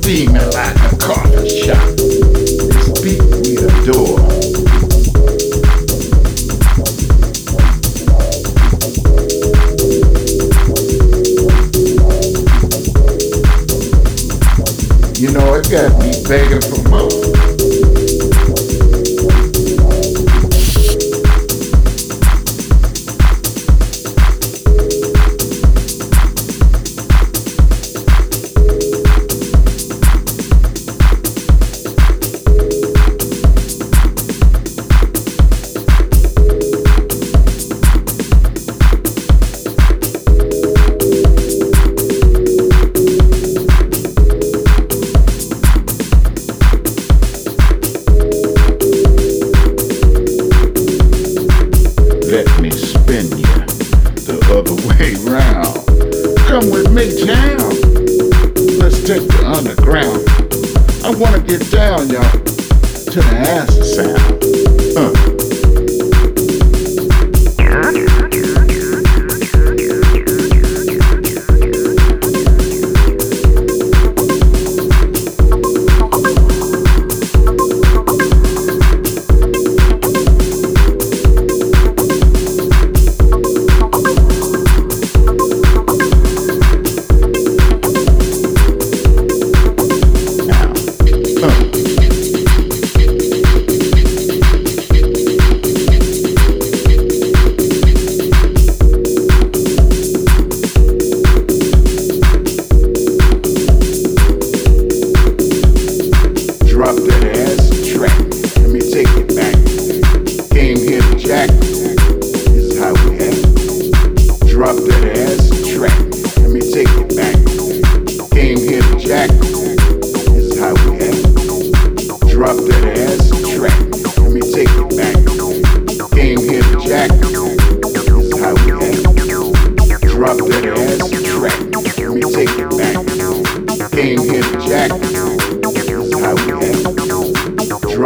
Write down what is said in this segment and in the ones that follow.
Steaming like a coffee shop. You know, it got me begging for more. Let's the underground. I wanna get down, y'all, to the acid sound. Uh.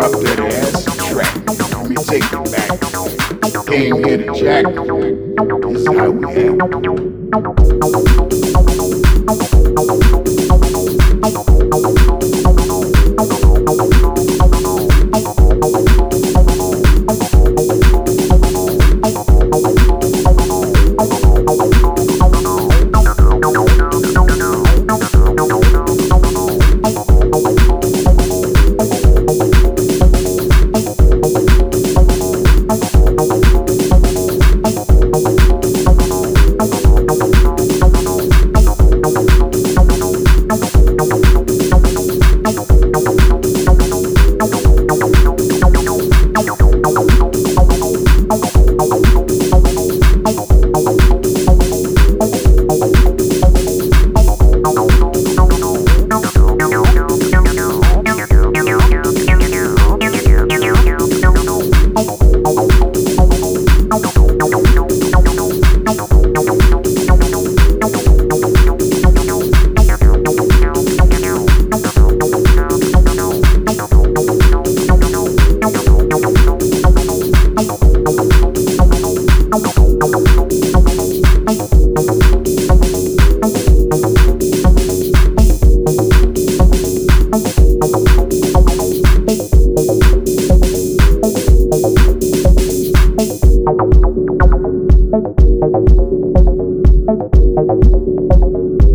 Drop that ass track. Me take it back. Came here to jack. This is how we act.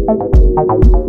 Bye.